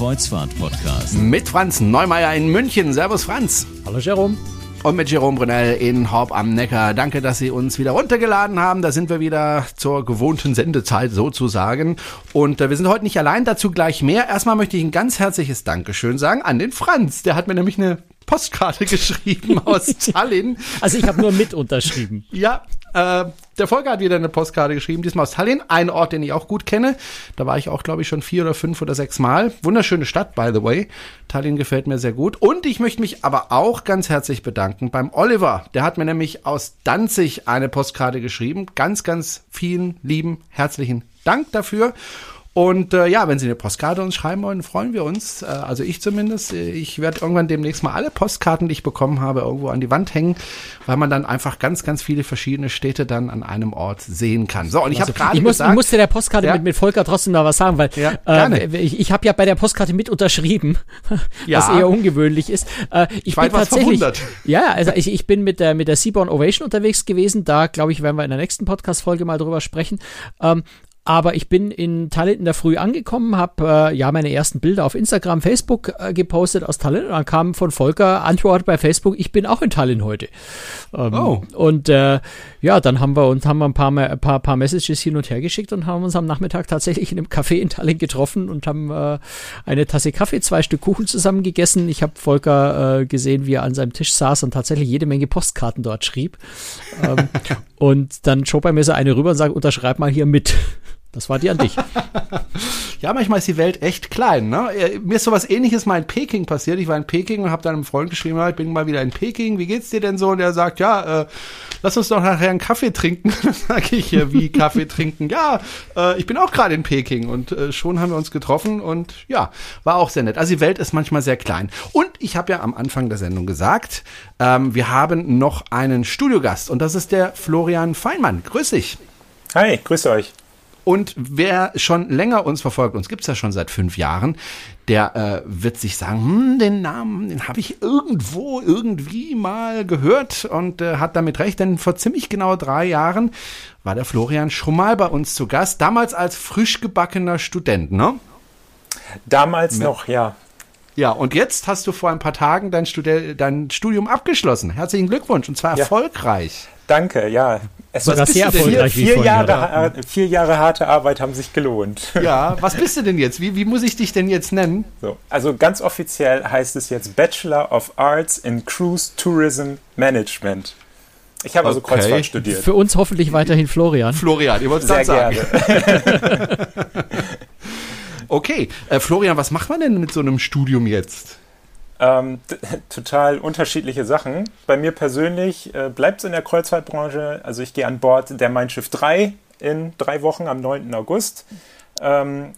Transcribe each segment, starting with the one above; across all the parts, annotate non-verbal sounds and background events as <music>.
Kreuzfahrt-Podcast. Mit Franz Neumeier in München. Servus, Franz. Hallo, Jerome. Und mit Jerome Brunel in Horb am Neckar. Danke, dass Sie uns wieder runtergeladen haben. Da sind wir wieder zur gewohnten Sendezeit sozusagen. Und äh, wir sind heute nicht allein, dazu gleich mehr. Erstmal möchte ich ein ganz herzliches Dankeschön sagen an den Franz. Der hat mir nämlich eine Postkarte <laughs> geschrieben aus Tallinn. Also ich habe nur mit unterschrieben. ja, äh, der Volker hat wieder eine Postkarte geschrieben, diesmal aus Tallinn, ein Ort, den ich auch gut kenne. Da war ich auch, glaube ich, schon vier oder fünf oder sechs Mal. Wunderschöne Stadt, by the way. Tallinn gefällt mir sehr gut. Und ich möchte mich aber auch ganz herzlich bedanken beim Oliver. Der hat mir nämlich aus Danzig eine Postkarte geschrieben. Ganz, ganz vielen lieben, herzlichen Dank dafür. Und äh, ja, wenn Sie eine Postkarte uns schreiben wollen, freuen wir uns. Äh, also ich zumindest. Ich werde irgendwann demnächst mal alle Postkarten, die ich bekommen habe, irgendwo an die Wand hängen, weil man dann einfach ganz, ganz viele verschiedene Städte dann an einem Ort sehen kann. So, und ich also, habe gerade ich, muss, gesagt, ich musste der Postkarte ja. mit, mit Volker trotzdem noch was sagen, weil ja, äh, ich, ich habe ja bei der Postkarte mit unterschrieben, <laughs> ja. was eher ungewöhnlich ist. Äh, ich, ich bin tatsächlich, ja, also ich, ich bin mit der mit der Seaborn Ovation unterwegs gewesen. Da glaube ich, werden wir in der nächsten Podcast-Folge mal drüber sprechen. Ähm, aber ich bin in Tallinn in der Früh angekommen, habe äh, ja meine ersten Bilder auf Instagram, Facebook äh, gepostet aus Tallinn und dann kam von Volker Antwort bei Facebook, ich bin auch in Tallinn heute. Ähm, oh. Und äh, ja, dann haben wir uns haben wir ein paar, ein paar, paar Messages hin und her geschickt und haben uns am Nachmittag tatsächlich in einem Café in Tallinn getroffen und haben äh, eine Tasse Kaffee, zwei Stück Kuchen zusammen gegessen. Ich habe Volker äh, gesehen, wie er an seinem Tisch saß und tatsächlich jede Menge Postkarten dort schrieb. ähm, <laughs> und dann schob er mir so eine rüber und sagt, unterschreib mal hier mit. <laughs> Das war die an dich. <laughs> ja, manchmal ist die Welt echt klein. Ne? Mir ist sowas ähnliches mal in Peking passiert. Ich war in Peking und habe dann einem Freund geschrieben, ich bin mal wieder in Peking, wie geht's dir denn so? Und er sagt, ja, äh, lass uns doch nachher einen Kaffee trinken. <laughs> Dann sage ich, ja, wie Kaffee trinken? Ja, äh, ich bin auch gerade in Peking und äh, schon haben wir uns getroffen und ja, war auch sehr nett. Also die Welt ist manchmal sehr klein. Und ich habe ja am Anfang der Sendung gesagt, ähm, wir haben noch einen Studiogast und das ist der Florian Feinmann. Grüß dich. Hi, grüß euch. Und wer schon länger uns verfolgt, uns gibt's ja schon seit fünf Jahren, der äh, wird sich sagen, hm, den Namen, den habe ich irgendwo, irgendwie mal gehört und äh, hat damit recht, denn vor ziemlich genau drei Jahren war der Florian schon mal bei uns zu Gast, damals als frisch gebackener Student, ne? Damals ja. noch, ja. Ja, und jetzt hast du vor ein paar Tagen dein, Studi dein Studium abgeschlossen. Herzlichen Glückwunsch und zwar ja. erfolgreich. Danke, ja. Es war sehr erfolgreich. Vier, vier Jahre, vier Jahre harte Arbeit haben sich gelohnt. <laughs> Ja, was bist du denn jetzt? Wie, wie muss ich dich denn jetzt nennen? So, also ganz offiziell heißt es jetzt Bachelor of Arts in Cruise Tourism Management. Ich habe also Kreuzfahrt studiert. Für uns hoffentlich weiterhin Florian. Florian, ihr wollt es sagen. Gerne. <laughs> okay, äh, Florian, was macht man denn mit so einem Studium jetzt? Ähm, <laughs> total unterschiedliche Sachen. Bei mir persönlich äh, bleibt es in der Kreuzfahrtbranche. Also ich gehe an Bord der Mein Schiff 3 in drei Wochen am 9. August. Ähm,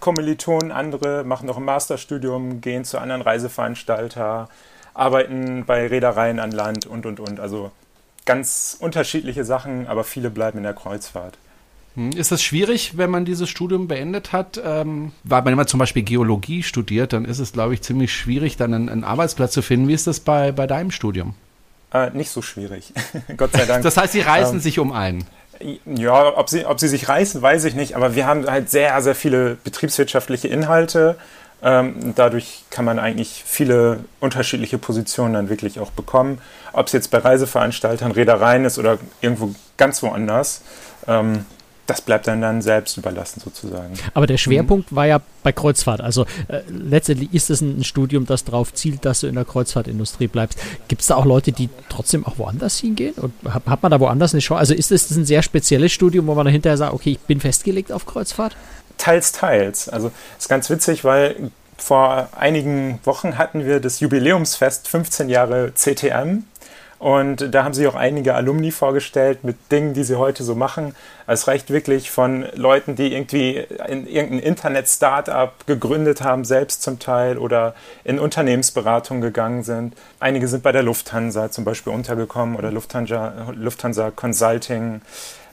Kommilitonen, andere machen noch ein Masterstudium, gehen zu anderen Reiseveranstalter, arbeiten bei Reedereien an Land und, und, und. Also ganz unterschiedliche Sachen, aber viele bleiben in der Kreuzfahrt. Hm, ist das schwierig, wenn man dieses Studium beendet hat? Ähm, weil man immer zum Beispiel Geologie studiert, dann ist es, glaube ich, ziemlich schwierig, dann einen, einen, Arbeitsplatz zu finden. Wie ist das bei, bei deinem Studium? Äh, nicht so schwierig, <laughs> Gott sei Dank. Das heißt, sie reißen ähm, sich um einen. Ja, ob sie, ob sie sich reißen, weiß ich nicht, aber wir haben halt sehr, sehr viele betriebswirtschaftliche Inhalte. Ähm, dadurch kann man eigentlich viele unterschiedliche Positionen dann wirklich auch bekommen. Ob es jetzt bei Reiseveranstaltern, Reedereien ist oder irgendwo ganz woanders. Ähm, das bleibt dann dann selbst überlassen sozusagen. Aber der Schwerpunkt mhm. war ja bei Kreuzfahrt. Also äh, letztendlich ist es ein, Studium, das darauf zielt, dass du in der Kreuzfahrtindustrie bleibst. Gibt es da auch Leute, die trotzdem auch woanders hingehen? Und hat, hat man da woanders eine Chance? Also ist es ein sehr spezielles Studium, wo man dann hinterher sagt, okay, ich bin festgelegt auf Kreuzfahrt? Teils, teils. Also ist ganz witzig, weil vor einigen Wochen hatten wir das Jubiläumsfest 15 Jahre CTM Und da haben sich auch einige Alumni vorgestellt mit Dingen, die sie heute so machen. Also es reicht wirklich von Leuten, die irgendwie in irgendein Internet-Startup gegründet haben, selbst zum Teil oder in Unternehmensberatung gegangen sind. Einige sind bei der Lufthansa zum Beispiel untergekommen oder Lufthansa, Lufthansa Consulting,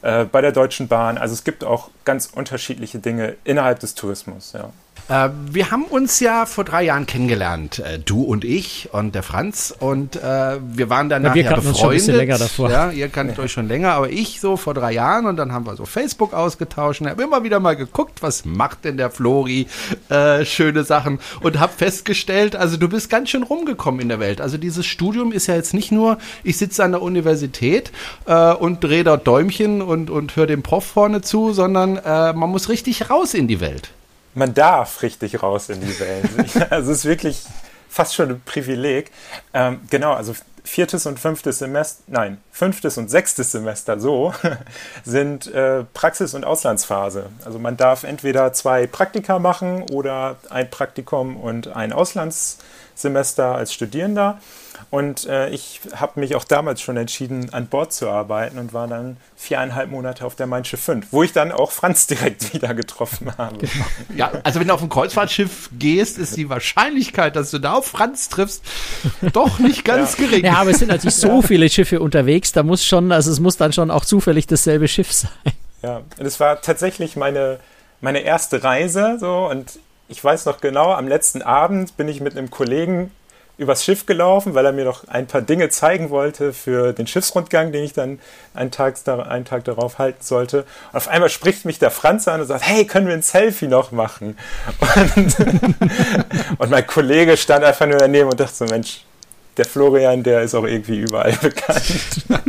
äh, bei der Deutschen Bahn. Also es gibt auch ganz unterschiedliche Dinge innerhalb des Tourismus. Ja. Äh, wir haben uns ja vor drei Jahren kennengelernt, äh, du und ich und der Franz. Und äh, wir waren dann ja, wir ja befreundet. Uns schon ein bisschen länger davor. Ja, ihr kanntet ja. euch schon länger, aber ich so vor drei Jahren und dann haben wir so Facebook ausgetauscht und habe immer wieder mal geguckt, was macht denn der Flori? Äh, schöne Sachen und habe festgestellt, also du bist ganz schön rumgekommen in der Welt. Also dieses Studium ist ja jetzt nicht nur, ich sitze an der Universität äh, und drehe dort Däumchen und, und höre dem Prof vorne zu, sondern äh, man muss richtig raus in die Welt man darf richtig raus in die Welt. <laughs> also es ist wirklich fast schon ein Privileg. Ähm, genau, also viertes und fünftes Semester, nein, fünftes und sechstes Semester so, <laughs> sind äh, Praxis- und Auslandsphase. Also man darf entweder zwei Praktika machen oder ein Praktikum und ein Auslandssemester als Studierender. Und äh, ich habe mich auch damals schon entschieden, an Bord zu arbeiten und war dann viereinhalb Monate auf der Mein Schiff 5, wo ich dann auch Franz <laughs> direkt wieder getroffen habe. Genau. Ja, also wenn du auf ein Kreuzfahrtschiff gehst, ist die Wahrscheinlichkeit, dass du da auf Franz triffst, doch nicht <laughs> ganz ja. gering. Ja, aber es sind natürlich so viele Schiffe unterwegs, da muss schon, also es muss dann schon auch zufällig dasselbe Schiff <laughs> sein. Ja, und es war tatsächlich meine, meine erste Reise so und ich weiß noch genau, am letzten Abend bin ich mit einem Kollegen übers Schiff gelaufen, weil er mir noch ein paar Dinge zeigen wollte für den Schiffsrundgang, den ich dann einen Tag, einen Tag darauf halten sollte. Und auf einmal spricht mich der Franz an und sagt, hey, können wir ein Selfie noch machen? <laughs> Und, <laughs> und mein Kollege stand einfach nur daneben und dachte so, Mensch, der Florian, der ist auch irgendwie überall <laughs> bekannt. <laughs>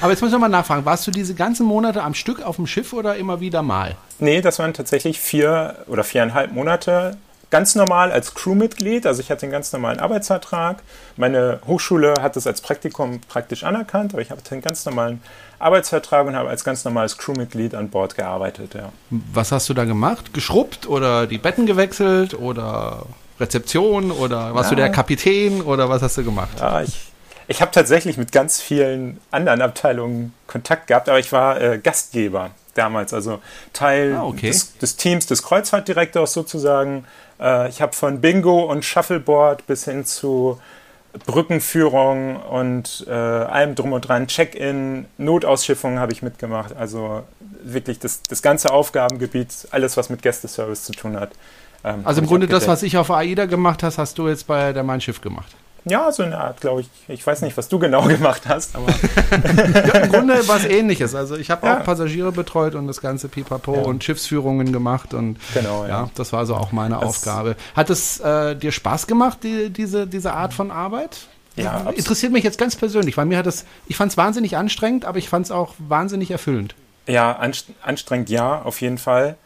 Aber jetzt muss ich nochmal nachfragen, warst du diese ganzen Monate am Stück auf dem Schiff oder immer wieder mal? Nee, das waren tatsächlich vier oder viereinhalb Monate ganz normal als Crewmitglied, also ich hatte einen ganz normalen Arbeitsvertrag. Meine Hochschule hat das als Praktikum praktisch anerkannt, aber ich hatte einen ganz normalen Arbeitsvertrag und habe als ganz normales Crewmitglied an Bord gearbeitet. Ja. Was hast du da gemacht? Geschrubbt oder die Betten gewechselt oder Rezeption oder warst ja. du der Kapitän oder was hast du gemacht? Ja, ich, ich habe tatsächlich mit ganz vielen anderen Abteilungen Kontakt gehabt, aber ich war äh, Gastgeber damals, also Teil ah, okay. des, des, Teams des Kreuzfahrtdirektors sozusagen. Äh, ich habe von Bingo und Shuffleboard bis hin zu Brückenführung und äh, allem drum und dran, Check-in, Notausschiffung habe ich mitgemacht. Also wirklich das, das ganze Aufgabengebiet, alles, was mit Gästeservice zu tun hat. Ähm, also im Grunde das, was ich auf AIDA gemacht hast, hast du jetzt bei der Mein Schiff gemacht. Ja, so eine Art, glaube ich. Ich weiß nicht, was du genau <laughs> gemacht hast, aber. <laughs> ja, Im Grunde <laughs> was ähnliches. Also ich habe ja. auch Passagiere betreut und das ganze Pipapo ja. und Schiffsführungen gemacht und genau, ja. ja das war so auch meine das Aufgabe. Hat es äh, dir Spaß gemacht, die, diese, diese Art von Arbeit? Ja, interessiert mich jetzt ganz persönlich, weil mir hat das, ich fand es wahnsinnig anstrengend, aber ich fand es auch wahnsinnig erfüllend. Ja, anstrengend ja, auf jeden Fall.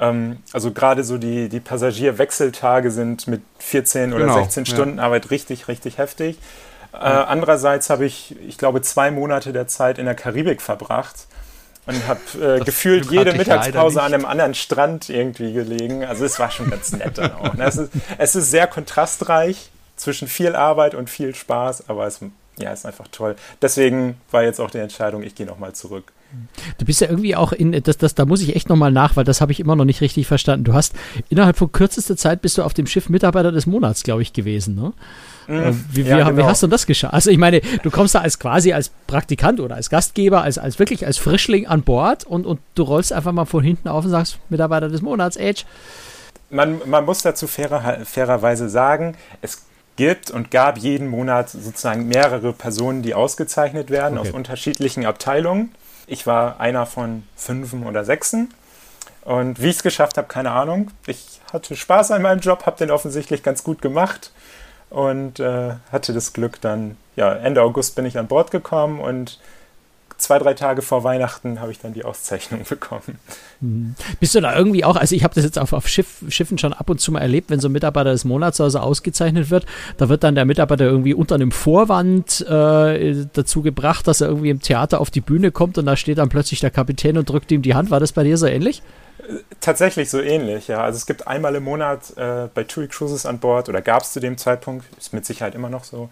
Ähm, also gerade so die, die Passagierwechseltage sind mit 14 oder genau, 16 Stunden ja. Arbeit richtig, richtig heftig. Äh, andererseits habe ich, ich glaube, zwei Monate der Zeit in der Karibik verbracht und habe äh, gefühlt jede Mittagspause an einem anderen Strand irgendwie gelegen. Also es war schon ganz nett dann auch. Ne? Es, ist, es ist sehr kontrastreich zwischen viel Arbeit und viel Spaß, aber es ja, ist einfach toll. Deswegen war jetzt auch die Entscheidung, ich gehe nochmal zurück. Du bist ja irgendwie auch in, das, das, da muss ich echt nochmal nach, weil das habe ich immer noch nicht richtig verstanden. Du hast innerhalb von kürzester Zeit bist du auf dem Schiff Mitarbeiter des Monats, glaube ich, gewesen, ne? Mhm. Wie, ja, wie, genau. wie, hast du das geschafft? Also ich meine, du kommst da als quasi als Praktikant oder als Gastgeber, als, als wirklich als Frischling an Bord und, und du rollst einfach mal von hinten auf und sagst, Mitarbeiter des Monats, Age. Man, man muss dazu fairer, fairerweise sagen, es gibt und gab jeden Monat sozusagen mehrere Personen, die ausgezeichnet werden okay. aus unterschiedlichen Abteilungen. Ich war einer von fünfen oder sechsen. Und wie ich es geschafft habe, keine Ahnung. Ich hatte Spaß an meinem Job, habe den offensichtlich ganz gut gemacht und äh, hatte das Glück dann, ja, Ende August bin ich an Bord gekommen und zwei, drei Tage vor Weihnachten habe ich dann die Auszeichnung <laughs> bekommen. Mhm. Bist du da irgendwie auch, also ich habe das jetzt auf, auf Schiff, Schiffen schon ab und zu mal erlebt, wenn so ein Mitarbeiter des Monats also ausgezeichnet wird, da wird dann der Mitarbeiter irgendwie unter einem Vorwand äh, dazu gebracht, dass er irgendwie im Theater auf die Bühne kommt und da steht dann plötzlich der Kapitän und drückt ihm die Hand. War das bei dir so ähnlich? Tatsächlich so ähnlich, ja. Also es gibt einmal im Monat äh, bei TUI Cruises an Bord oder gab es zu dem Zeitpunkt, ist mit Sicherheit immer noch so,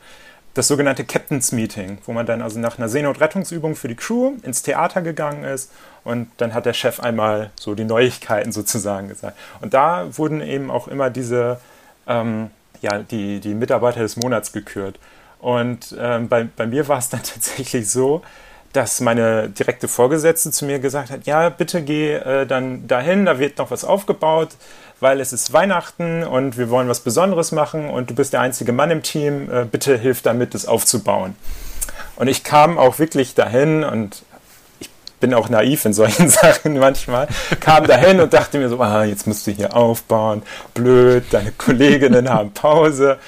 das sogenannte Captain's Meeting, wo man dann also nach einer Seenotrettungsübung für die Crew ins Theater gegangen ist und dann hat der Chef einmal so die Neuigkeiten sozusagen gesagt. Und da wurden eben auch immer diese, ähm, ja, die, die Mitarbeiter des Monats gekürt. Und ähm, bei, bei mir war es dann <laughs> tatsächlich so, dass meine direkte Vorgesetzte zu mir gesagt hat, ja, bitte geh äh, dann dahin, da wird noch was aufgebaut, weil es ist Weihnachten und wir wollen was Besonderes machen und du bist der einzige Mann im Team, äh, bitte hilf damit, das aufzubauen. Und ich kam auch wirklich dahin und ich bin auch naiv in solchen <laughs> Sachen manchmal, kam dahin und dachte mir so, ah, jetzt musst du hier aufbauen, blöd, deine Kolleginnen <laughs> haben Pause.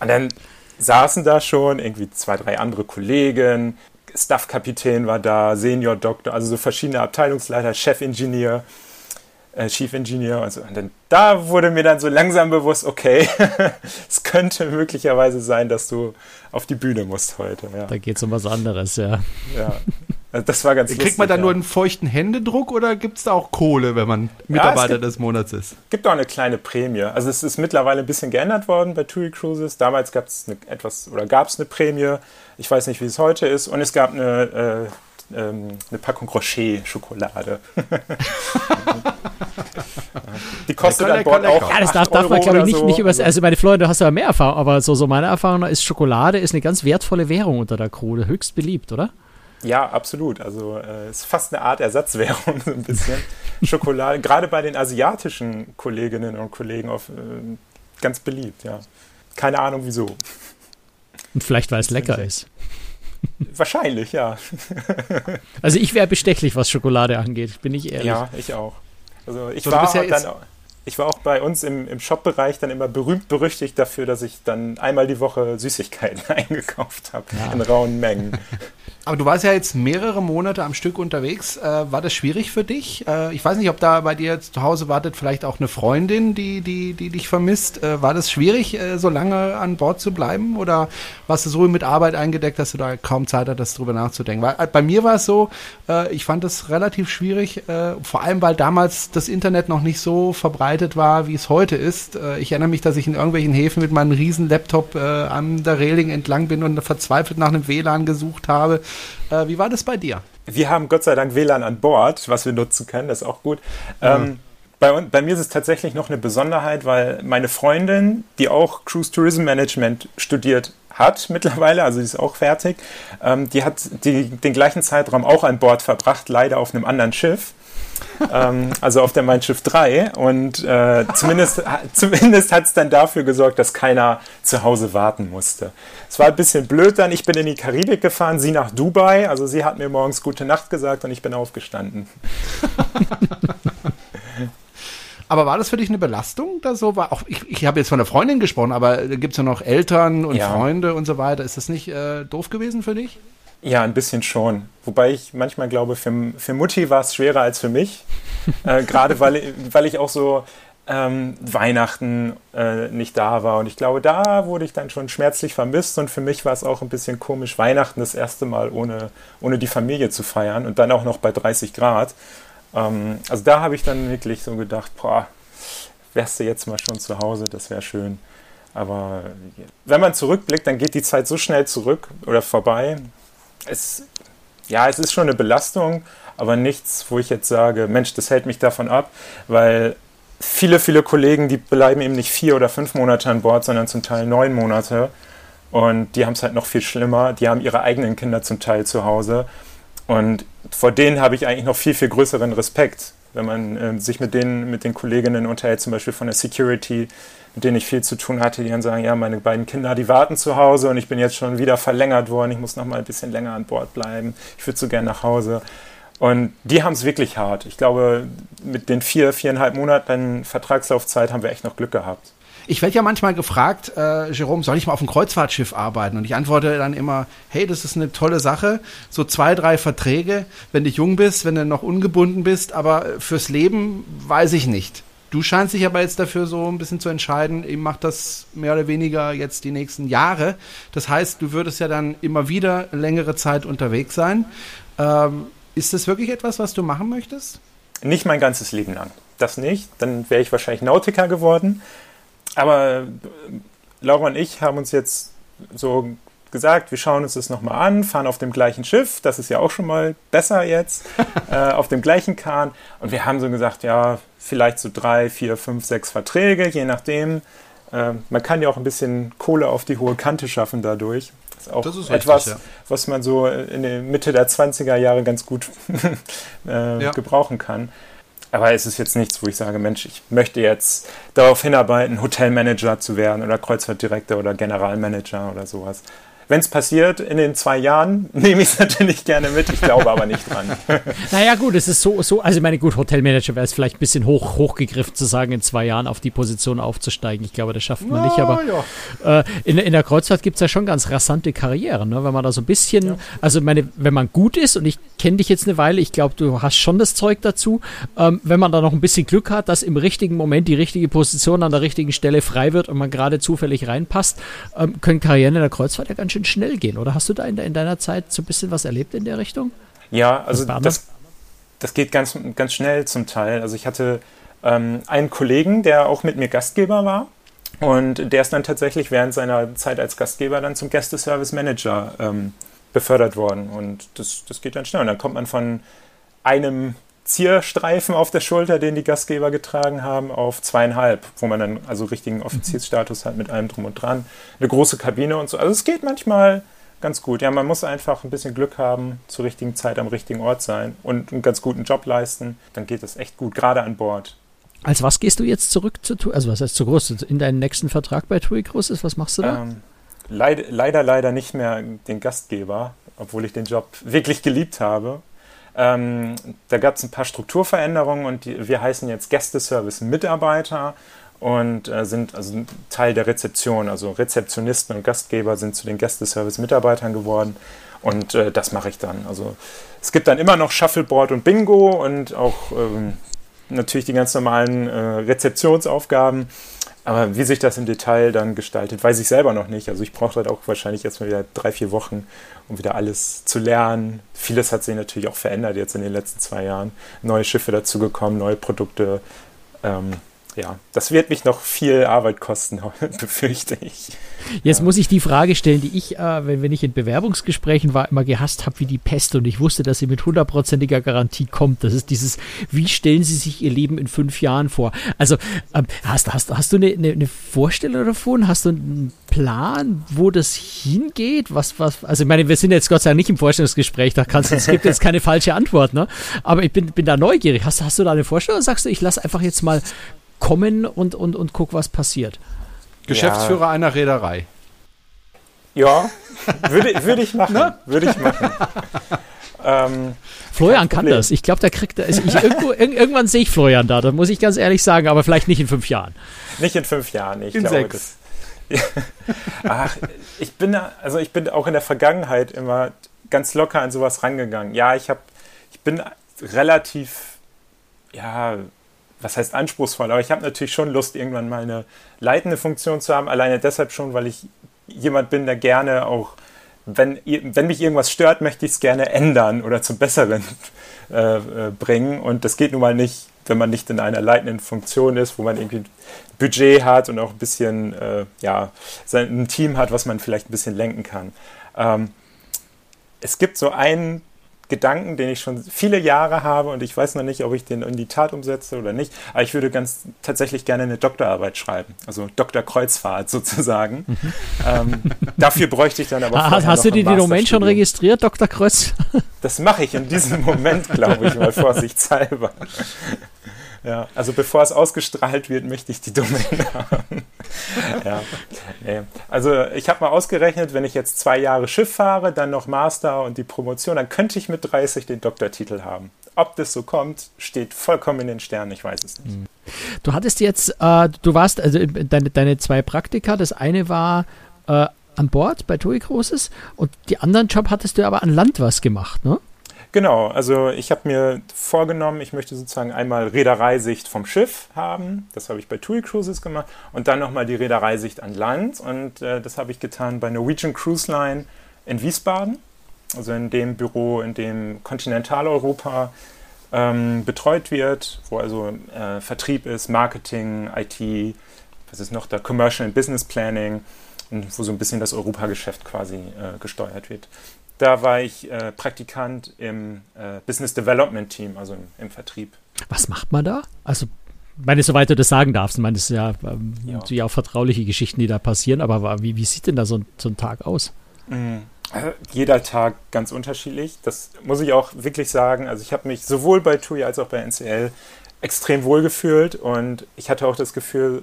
Und dann saßen da schon irgendwie zwei, drei andere Kollegen, Staff-Kapitän war da, Senior-Doktor, also so verschiedene Abteilungsleiter, Chefingenieur, äh, Chief Engineer und so. Und dann, da wurde mir dann so langsam bewusst, okay, <laughs> es könnte möglicherweise sein, dass du auf die Bühne musst heute. Ja. Da geht es um was anderes, ja. Ja. Also das war ganz Kriegt lustig, man da ja. nur einen feuchten Händedruck oder gibt es da auch Kohle, wenn man Mitarbeiter ja, gibt, des Monats ist? Es gibt auch eine kleine Prämie. Also es ist mittlerweile ein bisschen geändert worden bei TUI Cruises. Damals gab es etwas oder gab es eine Prämie. Ich weiß nicht, wie es heute ist. Und es gab eine, äh, ähm, eine Packung Rocher-Schokolade. <laughs> Die kostet lecker, an Bord lecker. auch. Ja, das darf, darf man, glaube ich, nicht, so. nicht übers. Also, meine Freunde, du hast ja mehr Erfahrung, aber so, so meine Erfahrung ist, Schokolade ist eine ganz wertvolle Währung unter der Krone. Höchst beliebt, oder? Ja, absolut. Also äh, ist fast eine Art Ersatzwährung, <laughs> so ein bisschen. Schokolade, gerade bei den asiatischen Kolleginnen und Kollegen auf, äh, ganz beliebt, ja. Keine Ahnung wieso. Und vielleicht, weil es lecker ist. Wahrscheinlich, ja. also ich wäre bestechlich, was Schokolade angeht, bin ich ehrlich. Ja, ich auch. Also ich so, war ja dann ich war auch bei uns im, im Shop-Bereich dann immer berühmt berüchtigt dafür, dass ich dann einmal die Woche Süßigkeiten <laughs> eingekauft habe ja. in rauen Mengen. <laughs> Aber du warst ja jetzt mehrere Monate am Stück unterwegs. Äh, war das schwierig für dich? Äh, ich weiß nicht, ob da bei dir zu Hause wartet vielleicht auch eine Freundin, die, die, die dich vermisst. Äh, war das schwierig, äh, so lange an Bord zu bleiben? Oder warst du so mit Arbeit eingedeckt, dass du da kaum Zeit hattest, darüber nachzudenken? Weil, äh, bei mir war es so, äh, ich fand das relativ schwierig, vor allem weil damals das Internet noch nicht so verbreitet war, wie es heute ist. ich erinnere mich, dass ich in irgendwelchen Häfen mit meinem riesen Laptop an der Reling entlang bin und verzweifelt nach einem WLAN gesucht habe. Äh, wie war das bei dir? Wir haben Gott sei Dank WLAN an Bord, was wir nutzen können, das ist auch gut. Ähm, mhm. bei, bei, mir ist es tatsächlich noch eine Besonderheit, weil meine Freundin, die auch Cruise Tourism Management studiert hat mittlerweile, also die ist auch fertig, ähm, die hat die, den gleichen Zeitraum auch an Bord verbracht, leider auf einem anderen Schiff ähm, also auf der Mein Schiff 3. Und äh, zumindest, zumindest hat es dann dafür gesorgt, dass keiner zu Hause warten musste. Es war ein bisschen blöd dann. Ich bin in die Karibik gefahren, sie nach Dubai. Also sie hat mir morgens gute Nacht gesagt und ich bin aufgestanden. <laughs> Aber war das für dich eine Belastung? Da so war auch ich, ich habe jetzt von der Freundin gesprochen, aber gibt es ja noch Eltern und ja. Freunde und so weiter. Ist das nicht äh, doof gewesen für dich? Ja, ein bisschen schon. Wobei ich manchmal glaube, für, für Mutti war es schwerer als für mich. <laughs> äh, Gerade weil, weil ich auch so ähm, Weihnachten äh, nicht da war. Und ich glaube, da wurde ich dann schon schmerzlich vermisst. Und für mich war es auch ein bisschen komisch, Weihnachten das erste Mal ohne, ohne die Familie zu feiern und dann auch noch bei 30 Grad. Ähm, also da habe ich dann wirklich so gedacht, boah, wärst du jetzt mal schon zu Hause, das wäre schön. Aber wenn man zurückblickt, dann geht die Zeit so schnell zurück oder vorbei es, ja, es ist schon eine Belastung, aber nichts, wo ich jetzt sage, Mensch, das hält mich davon ab, weil viele, viele Kollegen, die bleiben eben nicht vier oder fünf Monate an Bord, sondern zum Teil neun Monate. Und die haben es halt noch viel schlimmer. Die haben ihre eigenen Kinder zum Teil zu Hause. Und vor denen habe ich eigentlich noch viel, viel größeren Respekt, wenn man äh, sich mit denen, mit den Kolleginnen unterhält, zum Beispiel von der Security, mit denen ich viel zu tun hatte, die dann sagen, ja, meine beiden Kinder, die warten zu Hause und ich bin jetzt schon wieder verlängert worden, ich muss noch mal ein bisschen länger an Bord bleiben, ich würde so gern nach Hause. Und die haben es wirklich hart. Ich glaube, mit den vier, viereinhalb Monaten Vertragslaufzeit haben wir echt noch Glück gehabt. Ich werde ja manchmal gefragt, äh, Jerome, soll ich mal auf einem Kreuzfahrtschiff arbeiten? Und ich antworte dann immer, hey, das ist eine tolle Sache. So zwei, drei Verträge, wenn du jung bist, wenn du noch ungebunden bist, aber fürs Leben weiß ich nicht. Du scheinst dich aber jetzt dafür so ein bisschen zu entscheiden, ich mache das mehr oder weniger jetzt die nächsten Jahre. Das heißt, du würdest ja dann immer wieder längere Zeit unterwegs sein. Ähm, ist das wirklich etwas, was du machen möchtest? Nicht mein ganzes Leben lang. Das nicht. Dann wäre ich wahrscheinlich Nautiker geworden. Aber Laura und ich haben uns jetzt so gesagt, wir schauen uns das nochmal an, fahren auf dem gleichen Schiff, das ist ja auch schon mal besser jetzt, <laughs> äh, auf dem gleichen Kahn. Und wir haben so gesagt, ja, vielleicht so drei, vier, fünf, sechs Verträge, je nachdem. Äh, man kann ja auch ein bisschen Kohle auf die hohe Kante schaffen dadurch. Das ist auch das ist etwas, richtig, ja. was man so in der Mitte der 20er Jahre ganz gut <laughs> äh, ja. gebrauchen kann. Aber es ist jetzt nichts, wo ich sage, Mensch, ich möchte jetzt darauf hinarbeiten, Hotelmanager zu werden oder Kreuzfahrtdirektor oder Generalmanager oder sowas. Wenn es passiert in den zwei Jahren, <laughs> nehme ich es natürlich gerne mit. Ich glaube aber nicht dran. <laughs> naja, gut, es ist so, so also ich meine, gut, Hotelmanager wäre es vielleicht ein bisschen hoch, hochgegriffen zu sagen, in zwei Jahren auf die Position aufzusteigen. Ich glaube, das schafft man Na, nicht. Aber ja. äh, in, in der Kreuzfahrt gibt es ja schon ganz rasante Karrieren, ne? wenn man da so ein bisschen, ja. also meine, wenn man gut ist und ich kenne dich jetzt eine Weile, ich glaube, du hast schon das Zeug dazu, ähm, wenn man da noch ein bisschen Glück hat, dass im richtigen Moment die richtige Position an der richtigen Stelle frei wird und man gerade zufällig reinpasst, ähm, können Karrieren in der Kreuzfahrt ja ganz schön schön schnell gehen, oder hast du da in, in deiner Zeit so ein bisschen was erlebt in der Richtung? Ja, also das, das geht ganz, ganz schnell zum Teil. Also ich hatte ähm, einen Kollegen, der auch mit mir Gastgeber war. Und der ist dann tatsächlich während seiner Zeit als Gastgeber dann zum Gästeservice Manager ähm, befördert worden. Und das, das geht dann schnell. Und dann kommt man von einem Zierstreifen auf der Schulter, den die Gastgeber getragen haben, auf zweieinhalb, wo man dann also richtigen Offiziersstatus hat mit allem drum und dran. Eine große Kabine und so. Also es geht manchmal ganz gut. Ja, man muss einfach ein bisschen Glück haben, zur richtigen Zeit am richtigen Ort sein und einen ganz guten Job leisten. Dann geht es echt gut, gerade an Bord. Als was gehst du jetzt zurück zu Also was heißt zu groß? In deinen nächsten Vertrag bei TUI Cruises, was machst du da? Ähm, leider, leider, leider nicht mehr den Gastgeber, obwohl ich den Job wirklich geliebt habe. Ähm, da gab es ein paar Strukturveränderungen und die, wir heißen jetzt Gästeservice-Mitarbeiter und äh, sind also Teil der Rezeption. Also Rezeptionisten und Gastgeber sind zu den Gästeservice-Mitarbeitern geworden und äh, das mache ich dann. Also es gibt dann immer noch Shuffleboard und Bingo und auch ähm, natürlich die ganz normalen äh, Rezeptionsaufgaben. Aber wie sich das im Detail dann gestaltet, weiß ich selber noch nicht. Also ich brauche halt auch wahrscheinlich erstmal wieder drei, vier Wochen, um wieder alles zu lernen. Vieles hat sich natürlich auch verändert jetzt in den letzten zwei Jahren. Neue Schiffe dazugekommen, neue Produkte. Ähm, ja, das wird mich noch viel Arbeit kosten, <laughs> befürchte ich. Jetzt ja. muss ich die Frage stellen, die ich, äh, wenn, wenn ich in Bewerbungsgesprächen war, immer gehasst habe wie die Pest und ich wusste, dass sie mit hundertprozentiger Garantie kommt. Das ist dieses, wie stellen Sie sich Ihr Leben in fünf Jahren vor? Also, ähm, hast, hast, hast du eine, eine, eine Vorstellung davon? Hast du einen Plan, wo das hingeht? Was, was, also ich meine, wir sind jetzt Gott sei Dank nicht im Vorstellungsgespräch, da kannst es gibt jetzt keine falsche Antwort, ne? Aber ich bin, bin da neugierig. Hast, hast du da eine Vorstellung oder sagst du, ich lasse einfach jetzt mal kommen und, und, und guck, was passiert? Geschäftsführer ja. einer Reederei. Ja, würde, würde ich machen. <laughs> Ne? Würde ich machen. Ähm, Florian kann das. Ich glaube, der kriegt also ich, irgendwo, <laughs> irgendwann sehe ich Florian da, das muss ich ganz ehrlich sagen, aber vielleicht nicht in fünf Jahren. Nicht in fünf Jahren, ich in glaube, sechs. Das, <laughs> Ach, ich bin also ich bin auch in der Vergangenheit immer ganz locker an sowas rangegangen. Ja, ich habe, ich bin relativ, ja, was heißt anspruchsvoll, aber ich habe natürlich schon Lust, irgendwann mal eine leitende Funktion zu haben. Alleine deshalb schon, weil ich jemand bin, der gerne auch, wenn, wenn mich irgendwas stört, möchte ich es gerne ändern oder zum Besseren <laughs> äh, äh, bringen. Und das geht nun mal nicht, wenn man nicht in einer leitenden Funktion ist, wo man irgendwie Budget hat und auch ein bisschen, äh, ja, ein Team hat, was man vielleicht ein bisschen lenken kann. Ähm, es gibt so einen Gedanken, den ich schon viele Jahre habe und ich weiß noch nicht, ob ich den in die Tat umsetze oder nicht. Aber ich würde ganz tatsächlich gerne eine Doktorarbeit schreiben, also Dr. Kreuzfahrt <laughs> sozusagen. Mhm. Ähm, dafür bräuchte ich dann aber. Ah, hast du dir die Domain schon registriert, Dr. Kreuz? Das mache ich in diesem Moment, glaube ich, mal <laughs> vorsichtshalber. Ja, also bevor es ausgestrahlt wird, möchte ich die Domain <laughs> haben. ja. Also ich habe mal ausgerechnet, wenn ich jetzt zwei Jahre Schiff fahre, dann noch Master und die Promotion, dann könnte ich mit 30 den Doktortitel haben. Ob das so kommt, steht vollkommen in den Sternen, ich weiß es nicht. Mhm. Du hattest jetzt, äh, du warst, also deine, deine zwei Praktika, das eine war äh, an Bord bei TUI Großes und die anderen Job hattest du aber an Land was gemacht, ne? Genau, also ich habe mir vorgenommen, ich möchte sozusagen einmal Reedereisicht vom Schiff haben. Das habe ich bei TUI Cruises gemacht. Und dann nochmal die Reedereisicht an Land. Und äh, das habe ich getan bei Norwegian Cruise Line in Wiesbaden. Also in dem Büro, in dem Kontinentaleuropa ähm, betreut wird, wo also äh, Vertrieb ist, Marketing, IT, was ist noch da, Commercial and Business Planning. wo so ein bisschen das Europageschäft quasi äh, gesteuert wird. Da war ich äh, Praktikant im äh, Business Development Team, also im, im, Vertrieb. Was macht man da? Also, meine, soweit du das sagen darfst, meine, ist ja, ähm, ja. auch vertrauliche Geschichten, die da passieren, aber wie, wie sieht denn da so ein, so ein Tag aus? Mhm. Jeder Tag ganz unterschiedlich. Das muss ich auch wirklich sagen. Also ich habe mich sowohl bei TUI als auch bei NCL extrem wohl gefühlt und ich hatte auch das Gefühl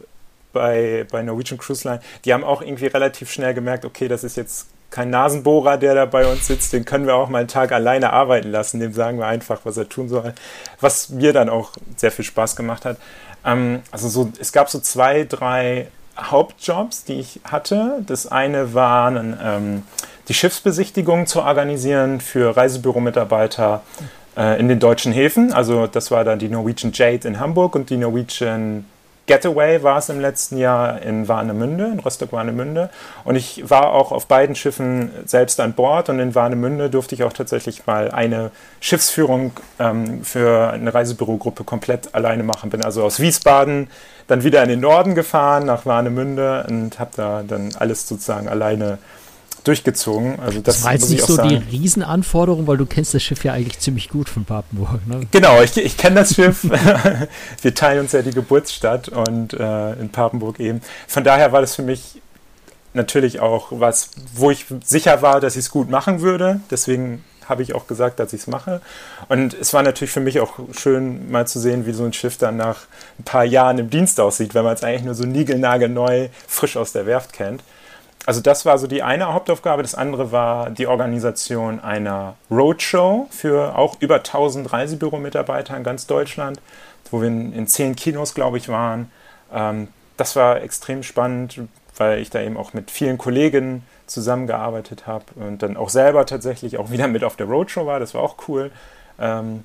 bei, bei Norwegian Cruise Line, die haben auch irgendwie relativ schnell gemerkt, okay, das ist jetzt kein Nasenbohrer, der da bei uns sitzt, den können wir auch mal einen Tag alleine arbeiten lassen, dem sagen wir einfach, was er tun soll, was mir dann auch sehr viel Spaß gemacht hat. Ähm, also so, es gab so zwei, drei Hauptjobs, die ich hatte. Das eine waren ähm, die Schiffsbesichtigung zu organisieren für Reisebüromitarbeiter äh, in den deutschen Häfen. Also das war dann die Norwegian Jade in Hamburg und die Norwegian Getaway war es im letzten Jahr in Warnemünde, in Rostock-Warnemünde. Und ich war auch auf beiden Schiffen selbst an Bord und in Warnemünde durfte ich auch tatsächlich mal eine Schiffsführung ähm, für eine Reisebürogruppe komplett alleine machen. Bin also aus Wiesbaden dann wieder in den Norden gefahren, nach Warnemünde und habe da dann alles sozusagen alleine durchgezogen. Also das, das war jetzt nicht so sagen. die Riesenanforderung, weil du kennst das Schiff ja eigentlich ziemlich gut von Papenburg. Ne? Genau, ich, ich kenne das Schiff. <laughs> Wir teilen uns ja die Geburtsstadt und äh, in Papenburg eben. Von daher war das für mich natürlich auch was, wo ich sicher war, dass ich es gut machen würde. Deswegen habe ich auch gesagt, dass ich es mache. Und es war natürlich für mich auch schön, mal zu sehen, wie so ein Schiff dann nach ein paar Jahren im Dienst aussieht, wenn man es eigentlich nur so niegelnagelneu frisch aus der Werft kennt also das war so die eine Hauptaufgabe. Das andere war die Organisation einer Roadshow für auch über 1000 Reisebüro-Mitarbeiter in ganz Deutschland, wo wir in, zehn Kinos, glaube ich, waren. Ähm, das war extrem spannend, weil ich da eben auch mit vielen Kollegen zusammengearbeitet habe und dann auch selber tatsächlich auch wieder mit auf der Roadshow war. Das war auch cool. Ähm,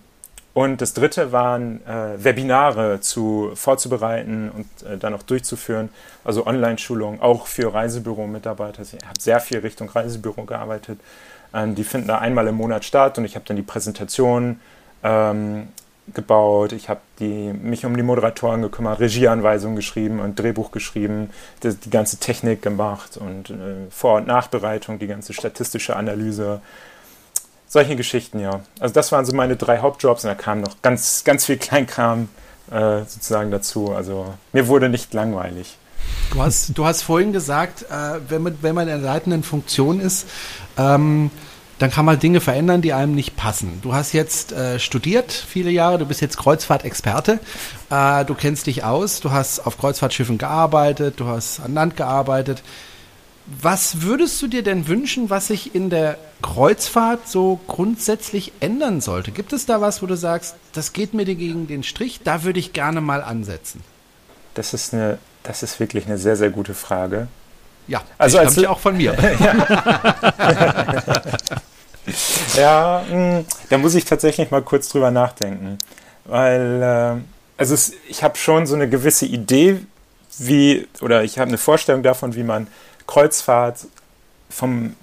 und das dritte waren äh, Webinare zu vorzubereiten und äh, dann auch durchzuführen, also Online-Schulungen, auch für Reisebüro-Mitarbeiter. Ich habe sehr viel Richtung Reisebüro gearbeitet. Ähm, die finden da einmal im Monat statt und ich habe dann die Präsentation ähm, gebaut. Ich habe mich um die Moderatoren gekümmert, Regieanweisungen geschrieben und Drehbuch geschrieben, die, die ganze Technik gemacht und äh, Vor- und Nachbereitung, die ganze statistische Analyse solche Geschichten, ja. Also das waren so meine drei Hauptjobs und da kam noch ganz, ganz viel Kleinkram äh, sozusagen dazu. Also mir wurde nicht langweilig. Du hast, du hast vorhin gesagt, äh, wenn, man, wenn man in der leitenden Funktion ist, ähm, dann kann man Dinge verändern, die einem nicht passen. Du hast jetzt äh, studiert viele Jahre, du bist jetzt Kreuzfahrtexperte, äh, du kennst dich aus, du hast auf Kreuzfahrtschiffen gearbeitet, du hast an Land gearbeitet. Was würdest du dir denn wünschen, was sich in der Kreuzfahrt so grundsätzlich ändern sollte? Gibt es da was, wo du sagst, das geht mir gegen den Strich, da würde ich gerne mal ansetzen? Das ist eine, das ist wirklich eine sehr, sehr gute Frage. Ja, also als auch von mir. <laughs> ja, mh, hm, da muss ich tatsächlich mal kurz drüber nachdenken, weil äh, also es, ich habe schon so eine gewisse Idee, wie oder ich habe eine Vorstellung davon, wie man Kreuzfahrt vom,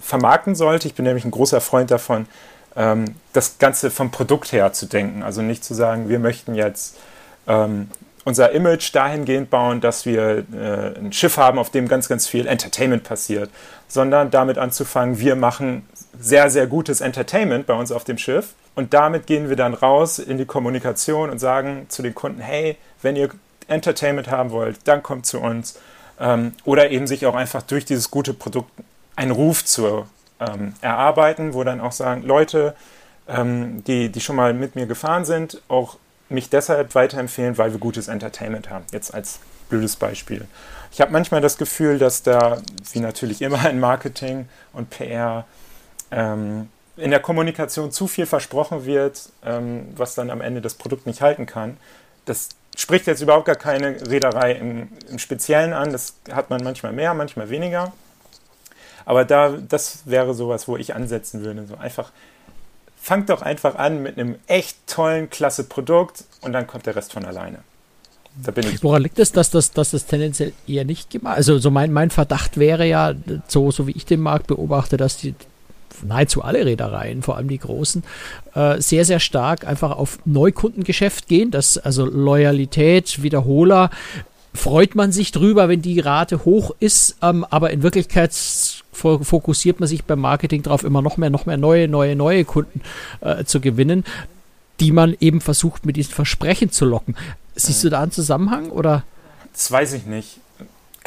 vermarkten sollte. Ich bin nämlich ein großer Freund davon, ähm, das Ganze vom Produkt her zu denken. Also nicht zu sagen, wir möchten jetzt ähm, unser Image dahingehend bauen, dass wir äh, ein Schiff haben, auf dem ganz, ganz viel Entertainment passiert, sondern damit anzufangen, wir machen sehr, sehr gutes Entertainment bei uns auf dem Schiff und damit gehen wir dann raus in die Kommunikation und sagen zu den Kunden, hey, wenn ihr Entertainment haben wollt, dann kommt zu uns ähm, oder eben sich auch einfach durch dieses gute Produkt einen Ruf zu ähm, erarbeiten, wo dann auch sagen, Leute, ähm, die, die schon mal mit mir gefahren sind, auch mich deshalb weiterempfehlen, weil wir gutes Entertainment haben. Jetzt als blödes Beispiel. Ich habe manchmal das Gefühl, dass da, wie natürlich immer in Marketing und PR, ähm, in der Kommunikation zu viel versprochen wird, ähm, was dann am Ende das Produkt nicht halten kann. Das spricht jetzt überhaupt gar keine Reederei im, im Speziellen an. Das hat man manchmal mehr, manchmal weniger. Aber da, das wäre sowas, wo ich ansetzen würde. So einfach, fangt doch einfach an mit einem echt tollen, klasse Produkt und dann kommt der Rest von alleine. Da bin ich. Woran liegt es, dass das, dass das tendenziell eher nicht gemacht Also so mein, mein Verdacht wäre ja, so, so wie ich den Markt beobachte, dass die nahezu alle Reedereien, vor allem die großen, äh, sehr, sehr stark einfach auf Neukundengeschäft gehen, dass also Loyalität, Wiederholer freut man sich drüber, wenn die Rate hoch ist, ähm, aber in Wirklichkeit fokussiert man sich beim Marketing darauf, immer noch mehr, noch mehr neue, neue, neue Kunden äh, zu gewinnen, die man eben versucht, mit diesen Versprechen zu locken. Siehst du da einen Zusammenhang oder? Das weiß ich nicht.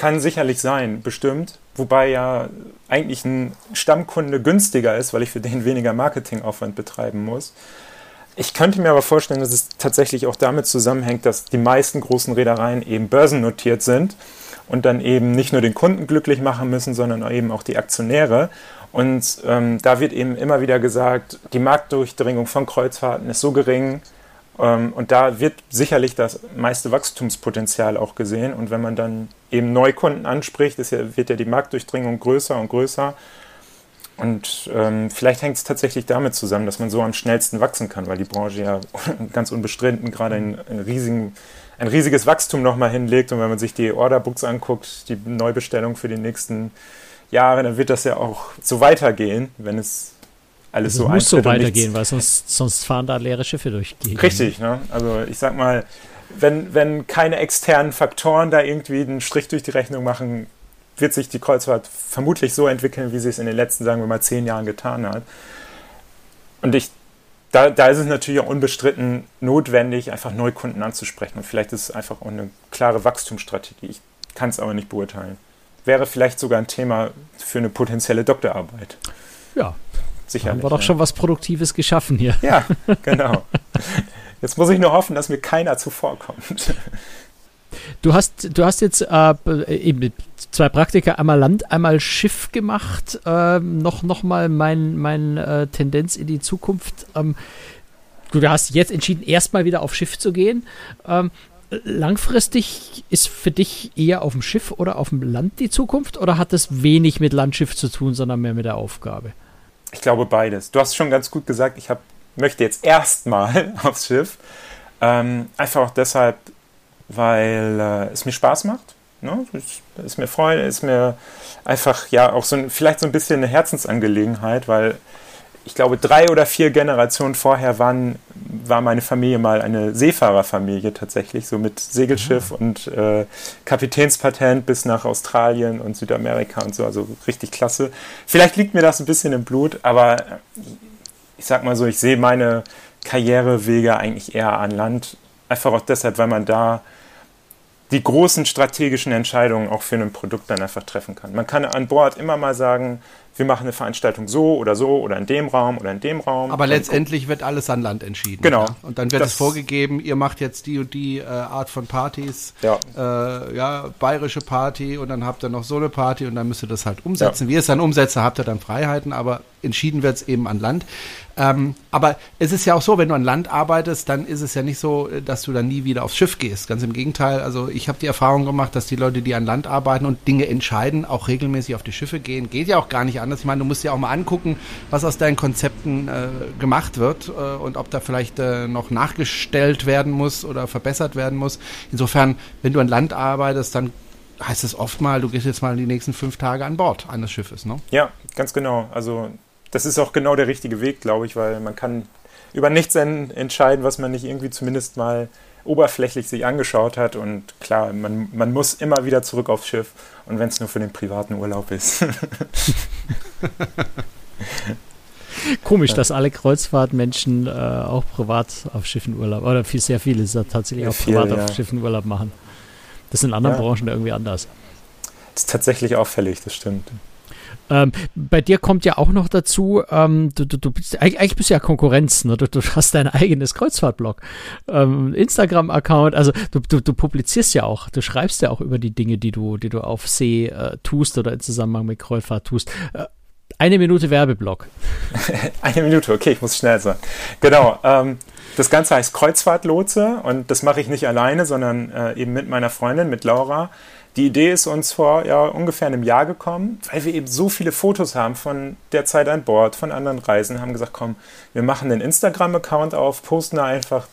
Kann sicherlich sein, bestimmt. Wobei ja eigentlich ein Stammkunde günstiger ist, weil ich für den weniger Marketingaufwand betreiben muss. Ich könnte mir aber vorstellen, dass es tatsächlich auch damit zusammenhängt, dass die meisten großen Reedereien eben börsennotiert sind und dann eben nicht nur den Kunden glücklich machen müssen, sondern eben auch die Aktionäre. Und ähm, da wird eben immer wieder gesagt, die Marktdurchdringung von Kreuzfahrten ist so gering. Ähm, und da wird sicherlich das meiste Wachstumspotenzial auch gesehen. Und wenn man dann eben Neukunden anspricht, ja, wird ja die Marktdurchdringung größer und größer. Und ähm, vielleicht hängt es tatsächlich damit zusammen, dass man so am schnellsten wachsen kann, weil die Branche ja <laughs> ganz unbestritten gerade einen riesigen ein riesiges Wachstum nochmal hinlegt. Und wenn man sich die Orderbooks anguckt, die Neubestellung für die nächsten Jahre, dann wird das ja auch so weitergehen, wenn es alles es so muss so weitergehen, weil sonst, sonst fahren da leere Schiffe durch. Richtig, ne? Also ich sag mal, wenn, wenn keine externen Faktoren da irgendwie einen Strich durch die Rechnung machen, wird sich die Kreuzfahrt vermutlich so entwickeln, wie sie es in den letzten, sagen wir mal, zehn Jahren getan hat. Und ich da, da ist es natürlich auch unbestritten notwendig, einfach Neukunden anzusprechen. Und vielleicht ist es einfach auch eine klare Wachstumsstrategie. Ich kann es aber nicht beurteilen. Wäre vielleicht sogar ein Thema für eine potenzielle Doktorarbeit. Ja, sicherlich. Haben wir doch ja. schon was Produktives geschaffen hier. Ja, <laughs> genau. Jetzt muss ich nur hoffen, dass mir keiner zuvorkommt. Du hast, du hast jetzt äh, eben zwei Praktika, einmal Land, einmal Schiff gemacht. Ähm, noch, noch mal mein, mein äh, Tendenz in die Zukunft. Ähm, du hast jetzt entschieden, erstmal wieder auf Schiff zu gehen. Ähm, langfristig ist für dich eher auf dem Schiff oder auf dem Land die Zukunft oder hat das wenig mit Landschiff zu tun, sondern mehr mit der Aufgabe? Ich glaube beides. Du hast schon ganz gut gesagt, ich hab, möchte jetzt erstmal <laughs> aufs Schiff. Ähm, einfach auch deshalb, weil äh, es mir Spaß macht. Ne? Ist, ist mir Freude, ist mir einfach ja auch so ein, vielleicht so ein bisschen eine Herzensangelegenheit, weil ich glaube, drei oder vier Generationen vorher waren, war meine Familie mal eine Seefahrerfamilie tatsächlich, so mit Segelschiff mhm. und äh, Kapitänspatent bis nach Australien und Südamerika und so, also richtig klasse. Vielleicht liegt mir das ein bisschen im Blut, aber ich sag mal so, ich sehe meine Karrierewege eigentlich eher an Land, einfach auch deshalb, weil man da die großen strategischen Entscheidungen auch für ein Produkt dann einfach treffen kann. Man kann an Bord immer mal sagen, wir machen eine Veranstaltung so oder so oder in dem Raum oder in dem Raum. Aber letztendlich wird alles an Land entschieden. Genau. Ja? Und dann wird es vorgegeben, ihr macht jetzt die und die äh, Art von Partys. Ja. Äh, ja, bayerische Party und dann habt ihr noch so eine Party und dann müsst ihr das halt umsetzen. Ja. Wie ihr es dann umsetzt, habt ihr dann Freiheiten, aber entschieden wird es eben an Land. Ähm, aber es ist ja auch so, wenn du an Land arbeitest, dann ist es ja nicht so, dass du dann nie wieder aufs Schiff gehst. Ganz im Gegenteil. Also ich habe die Erfahrung gemacht, dass die Leute, die an Land arbeiten und Dinge entscheiden, auch regelmäßig auf die Schiffe gehen. Geht ja auch gar nicht anders. Ich meine, du musst ja auch mal angucken, was aus deinen Konzepten äh, gemacht wird äh, und ob da vielleicht äh, noch nachgestellt werden muss oder verbessert werden muss. Insofern, wenn du an Land arbeitest, dann heißt es oft mal, du gehst jetzt mal die nächsten fünf Tage an Bord eines Schiffes, ne? Ja, ganz genau. Also das ist auch genau der richtige Weg, glaube ich, weil man kann über nichts entscheiden, was man nicht irgendwie zumindest mal oberflächlich sich angeschaut hat. Und klar, man, man muss immer wieder zurück aufs Schiff. Und wenn es nur für den privaten Urlaub ist. <laughs> Komisch, dass alle Kreuzfahrtmenschen äh, auch privat auf Schiffen Urlaub, oder viel, sehr viele tatsächlich auch viel, privat ja. auf Schiffen Urlaub machen. Das ist in anderen ja. Branchen irgendwie anders. Das ist tatsächlich auffällig, das stimmt. Ähm, bei dir kommt ja auch noch dazu, ähm, du, du, du bist, eigentlich bist du ja Konkurrenz, ne? du, du hast dein eigenes Kreuzfahrtblog, ähm, Instagram-Account, also du, du, du publizierst ja auch, du schreibst ja auch über die Dinge, die du, die du auf See äh, tust oder in Zusammenhang mit Kreuzfahrt tust. Äh, eine Minute Werbeblock. <laughs> eine Minute, okay, ich muss schnell sein. Genau. Ähm, das Ganze heißt Kreuzfahrtlotse und das mache ich nicht alleine, sondern äh, eben mit meiner Freundin, mit Laura. Die Idee ist uns vor ja, ungefähr einem Jahr gekommen, weil wir eben so viele Fotos haben von der Zeit an Bord, von anderen Reisen, haben gesagt, komm, wir machen einen Instagram-Account auf, posten da einfach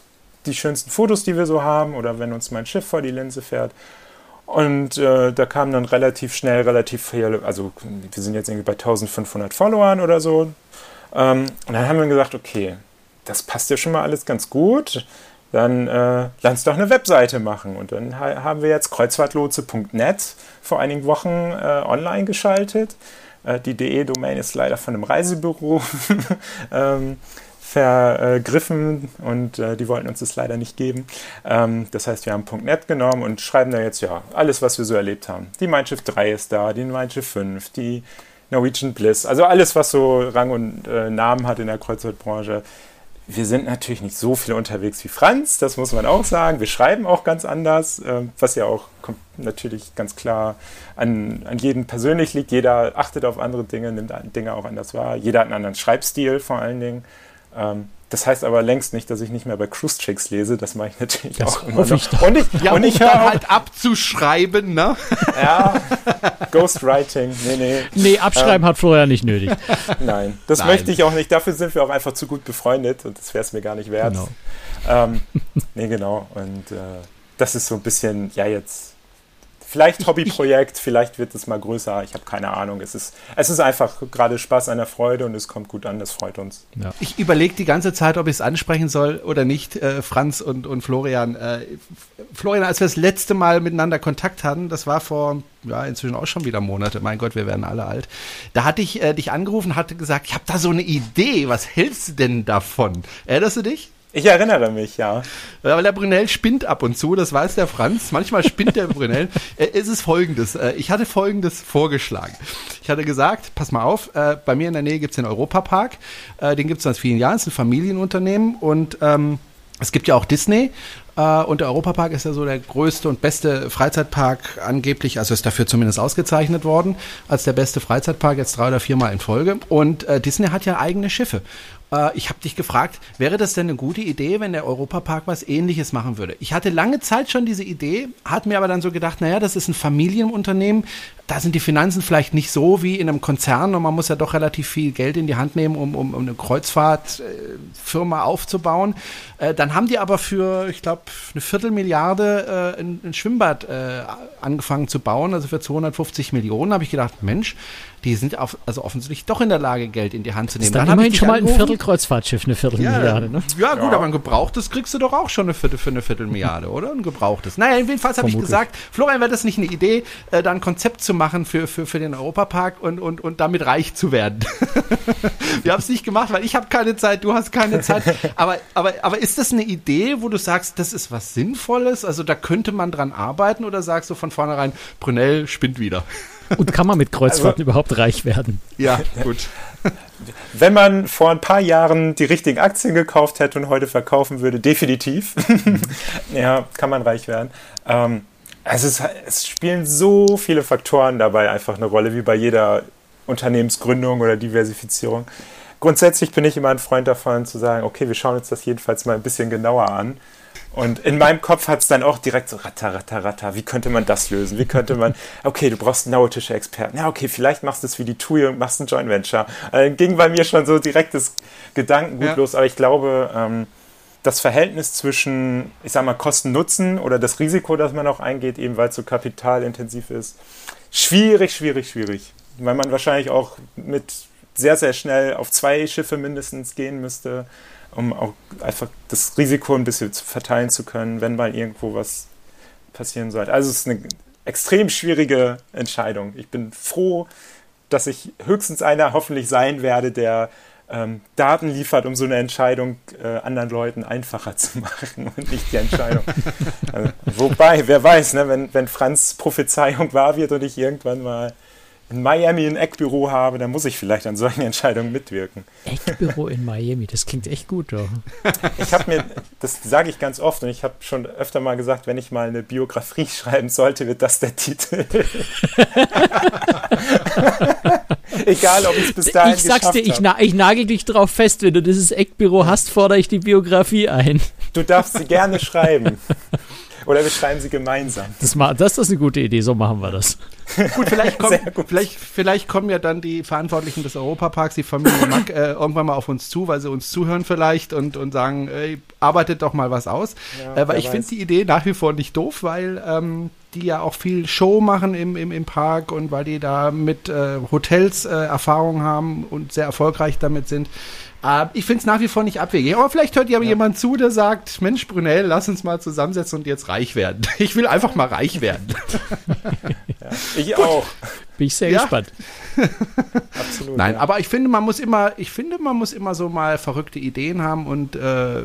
die schönsten Fotos, die wir so haben, oder wenn uns mein Schiff vor die Linse fährt. Und äh, da kam dann relativ schnell, relativ viel, also wir sind jetzt irgendwie bei 1500 Followern oder so. Ähm, und dann haben wir gesagt, okay, das passt ja schon mal alles ganz gut dann äh, lass doch eine Webseite machen. Und dann ha haben wir jetzt kreuzfahrtlotse.net vor einigen Wochen äh, online geschaltet. Äh, die DE-Domain ist leider von einem Reisebüro <laughs> ähm, vergriffen und äh, die wollten uns das leider nicht geben. Ähm, das heißt, wir haben .net genommen und schreiben da jetzt ja alles, was wir so erlebt haben. Die Mein Schiff 3 ist da, die Mein Schiff 5, die Norwegian Bliss, also alles, was so Rang und äh, Namen hat in der Kreuzfahrtbranche. Wir sind natürlich nicht so viel unterwegs wie Franz, das muss man auch sagen. Wir schreiben auch ganz anders, äh, was ja auch natürlich ganz klar an, an jeden persönlich liegt. Jeder achtet auf andere Dinge, nimmt Dinge auch anders wahr. Jeder hat einen anderen Schreibstil vor allen Dingen. Ähm, das heißt aber längst nicht, dass ich nicht mehr bei Cruise Chicks lese. Das mache ich natürlich das auch immer noch. Ich und ich, ja, und ich höre halt abzuschreiben, ne? Ja, Ghostwriting, nee, nee. Nee, abschreiben ähm, hat Florian nicht nötig. Nein, das Nein. möchte ich auch nicht. Dafür sind wir auch einfach zu gut befreundet und das wäre es mir gar nicht wert. Genau. Ähm, nee, genau. Und äh, das ist so ein bisschen, ja, jetzt Vielleicht Hobbyprojekt, vielleicht wird es mal größer, ich habe keine Ahnung. Es ist, es ist einfach gerade Spaß an der Freude und es kommt gut an, das freut uns. Ja. Ich überlege die ganze Zeit, ob ich es ansprechen soll oder nicht, äh, Franz und, und Florian. Äh, Florian, als wir das letzte Mal miteinander Kontakt hatten, das war vor, ja, inzwischen auch schon wieder Monate, mein Gott, wir werden alle alt. Da hatte ich äh, dich angerufen, hatte gesagt, ich habe da so eine Idee, was hältst du denn davon? Erinnerst du dich? Ich erinnere mich, ja. Weil der Brunel spinnt ab und zu, das weiß der Franz. Manchmal spinnt der Brunel. Äh, es ist folgendes. Äh, ich hatte folgendes vorgeschlagen. Ich hatte gesagt, pass mal auf, äh, bei mir in der Nähe gibt es den Europapark. Den gibt es seit vielen Jahren, es ist ein Familienunternehmen und ähm, es gibt ja auch Disney und der Europapark ist ja so der größte und beste Freizeitpark angeblich, also ist dafür zumindest ausgezeichnet worden, als der beste Freizeitpark jetzt drei oder viermal in Folge. Und äh, Disney hat ja eigene Schiffe. Äh, ich habe dich gefragt, wäre das denn eine gute Idee, wenn der Europapark was ähnliches machen würde? Ich hatte lange Zeit schon diese Idee, hat mir aber dann so gedacht, naja, das ist ein Familienunternehmen, da sind die Finanzen vielleicht nicht so wie in einem Konzern und man muss ja doch relativ viel Geld in die Hand nehmen, um, um, um eine Kreuzfahrtfirma aufzubauen. Äh, dann haben die aber für, ich glaube, eine Viertelmilliarde äh, ein, ein Schwimmbad äh, angefangen zu bauen, also für 250 Millionen. habe ich gedacht, Mensch, die sind auf, also offensichtlich doch in der Lage, Geld in die Hand zu nehmen. Ist dann, dann immerhin schon mal ein Viertelkreuzfahrtschiff, eine Viertelmilliarde. Ja, ne? ja gut, ja. aber ein gebrauchtes kriegst du doch auch schon eine Viertel für eine Viertelmilliarde, oder? Ein gebrauchtes. Naja, jedenfalls habe ich gesagt, Florian, wäre das nicht eine Idee, äh, da ein Konzept zu machen für, für, für den Europapark und, und, und damit reich zu werden. <laughs> Wir haben es nicht gemacht, weil ich habe keine Zeit, du hast keine Zeit. Aber, aber, aber ist das eine Idee, wo du sagst, das ist was Sinnvolles? Also da könnte man dran arbeiten oder sagst du von vornherein, Brunel spinnt wieder? Und kann man mit Kreuzfahrten <laughs> also, überhaupt reich werden? Ja, gut. Wenn man vor ein paar Jahren die richtigen Aktien gekauft hätte und heute verkaufen würde, definitiv. <laughs> ja, kann man reich werden. Ähm, es, ist, es spielen so viele Faktoren dabei einfach eine Rolle, wie bei jeder Unternehmensgründung oder Diversifizierung. Grundsätzlich bin ich immer ein Freund davon zu sagen, okay, wir schauen uns das jedenfalls mal ein bisschen genauer an und in meinem Kopf hat es dann auch direkt so ratter, ratter, ratter. Wie könnte man das lösen? Wie könnte man, okay, du brauchst nautische Experten. Ja, okay, vielleicht machst du es wie die TUI und machst ein Joint Venture. Dann äh, ging bei mir schon so direkt das Gedankengut ja. los. Aber ich glaube, ähm, das Verhältnis zwischen, ich sag mal, Kosten-Nutzen oder das Risiko, das man auch eingeht, eben weil es so kapitalintensiv ist, schwierig, schwierig, schwierig. Weil man wahrscheinlich auch mit sehr, sehr schnell auf zwei Schiffe mindestens gehen müsste um auch einfach das Risiko ein bisschen verteilen zu können, wenn mal irgendwo was passieren sollte. Also es ist eine extrem schwierige Entscheidung. Ich bin froh, dass ich höchstens einer hoffentlich sein werde, der ähm, Daten liefert, um so eine Entscheidung äh, anderen Leuten einfacher zu <laughs> machen und nicht die Entscheidung. also, wobei, wer weiß, ne, wenn, wenn Franz Prophezeiung wahr wird und ich irgendwann mal in Miami ein Eckbüro habe, dann muss ich vielleicht an solchen Entscheidungen mitwirken. Eckbüro in Miami, das klingt echt gut, doch. Ich habe mir, das sage ich ganz oft und ich habe schon öfter mal gesagt, wenn ich mal eine Biografie <laughs> schreiben sollte, wird das der Titel. <laughs> Egal, ob ich es bis dahin Ich sag's dir, ich, na, ich, nagel dich drauf fest, wenn du dieses Eckbüro hast, fordere ich die Biografie ein. Du darfst sie gerne schreiben. <laughs> Oder wir schreiben sie gemeinsam. Das, das ist eine gute Idee, so machen wir das. <laughs> gut, vielleicht kommen, gut. Vielleicht, vielleicht kommen ja dann die Verantwortlichen des Europaparks, die Familie Mack, äh, irgendwann mal auf uns zu, weil sie uns zuhören vielleicht und, und sagen, ey, arbeitet doch mal was aus. Ja, äh, weil ich finde die Idee nach wie vor nicht doof, weil ähm, die ja auch viel Show machen im, im, im Park und weil die da mit äh, Hotels äh, Erfahrung haben und sehr erfolgreich damit sind. Äh, ich finde es nach wie vor nicht abwegig. Aber vielleicht hört ja, ja jemand zu, der sagt, Mensch, Brunel, lass uns mal zusammensetzen und jetzt reich werden. <laughs> Ich will einfach mal reich werden. <laughs> ja, ich Gut. auch. Bin ich sehr ja. gespannt. <laughs> Absolut. Nein, ja. aber ich finde, man muss immer, ich finde, man muss immer so mal verrückte Ideen haben und äh,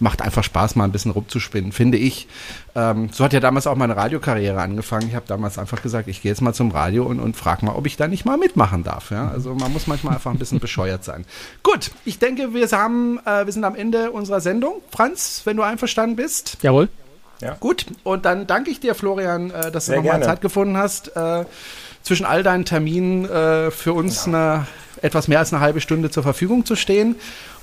macht einfach Spaß, mal ein bisschen rumzuspinnen, finde ich. Ähm, so hat ja damals auch meine Radiokarriere angefangen. Ich habe damals einfach gesagt, ich gehe jetzt mal zum Radio und, und frage mal, ob ich da nicht mal mitmachen darf. Ja? Also man muss manchmal einfach ein bisschen <laughs> bescheuert sein. Gut, ich denke, wir, haben, äh, wir sind am Ende unserer Sendung. Franz, wenn du einverstanden bist. Jawohl. Ja. Gut, und dann danke ich dir, Florian, äh, dass Sehr du nochmal Zeit gefunden hast, äh, zwischen all deinen Terminen äh, für uns ja. eine, etwas mehr als eine halbe Stunde zur Verfügung zu stehen.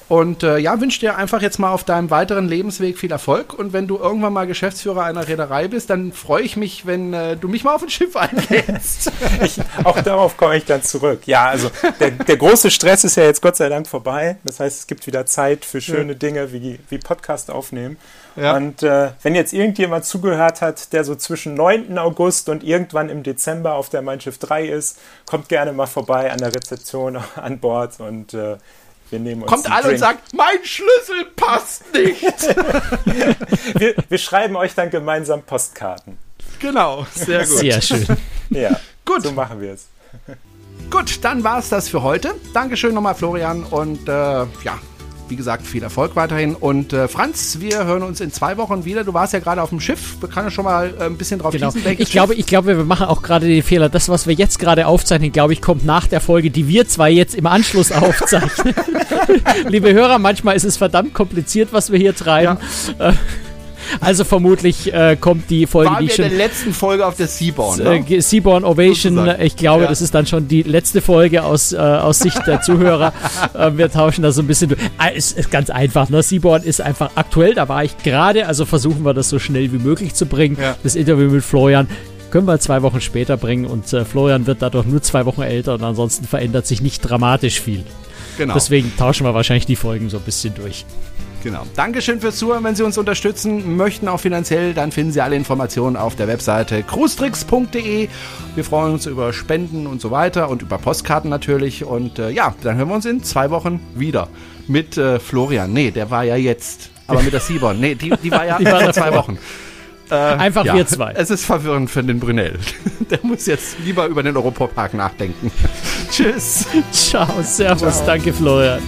Und äh, ja, wünsche dir einfach jetzt mal auf deinem weiteren Lebensweg viel Erfolg. Und wenn du irgendwann mal Geschäftsführer einer Reederei bist, dann freue ich mich, wenn äh, du mich mal auf ein Schiff <laughs> einlädst. ich, auch darauf komme ich dann zurück. Ja, also der, der, große Stress ist ja jetzt Gott sei Dank vorbei. Das heißt, es gibt wieder Zeit für schöne ja. Dinge wie, wie Podcast aufnehmen. Ja. Und äh, wenn jetzt irgendjemand zugehört hat, der so zwischen 9. August und irgendwann im Dezember auf der Mein Schiff 3 ist, kommt gerne mal vorbei an der Rezeption <laughs> an Bord und äh, wir nehmen uns Kommt alle und sagt, mein Schlüssel passt nicht. <laughs> wir, wir, schreiben euch dann gemeinsam Postkarten. Genau, sehr gut. Sehr schön. Ja, gut. So machen wir es. Gut, dann war es das für heute. Dankeschön nochmal, Florian. Und äh, ja, wie gesagt, viel Erfolg weiterhin. Und äh, Franz, wir hören uns in zwei Wochen wieder. Du warst ja gerade auf dem Schiff. Wir können schon mal äh, ein bisschen drauf genau. Ich glaube, ich glaube, wir machen auch gerade den Fehler. Das, was wir jetzt gerade aufzeichnen, glaube ich, kommt nach der Folge, die wir zwei jetzt im Anschluss <laughs> aufzeichnen. <laughs> Liebe Hörer, manchmal ist es verdammt kompliziert, was wir hier treiben. Ja. Also vermutlich äh, kommt die Folge, Waren die schon. in der letzten Folge auf der Seaborn. Ne? Äh, Seaborn Ovation. Sozusagen. Ich glaube, ja. das ist dann schon die letzte Folge aus, äh, aus Sicht der Zuhörer. <laughs> äh, wir tauschen da so ein bisschen. Ah, es ist ganz einfach. Ne? Seaborn ist einfach aktuell. Da war ich gerade. Also versuchen wir das so schnell wie möglich zu bringen. Ja. Das Interview mit Florian können wir zwei Wochen später bringen und äh, Florian wird dadurch nur zwei Wochen älter und ansonsten verändert sich nicht dramatisch viel. Genau. Deswegen tauschen wir wahrscheinlich die Folgen so ein bisschen durch. Genau. Dankeschön fürs Zuhören. Wenn Sie uns unterstützen möchten, auch finanziell, dann finden Sie alle Informationen auf der Webseite cruestricks.de. Wir freuen uns über Spenden und so weiter und über Postkarten natürlich. Und äh, ja, dann hören wir uns in zwei Wochen wieder mit äh, Florian. Nee, der war ja jetzt. Aber mit der Sibon. Nee, die, die war ja <laughs> die war vor zwei Wochen. Äh, Einfach ja, wir zwei. Es ist verwirrend für den Brunel. <laughs> Der muss jetzt lieber über den Europapark nachdenken. <laughs> Tschüss. Ciao, Servus. Ciao. Danke, Florian.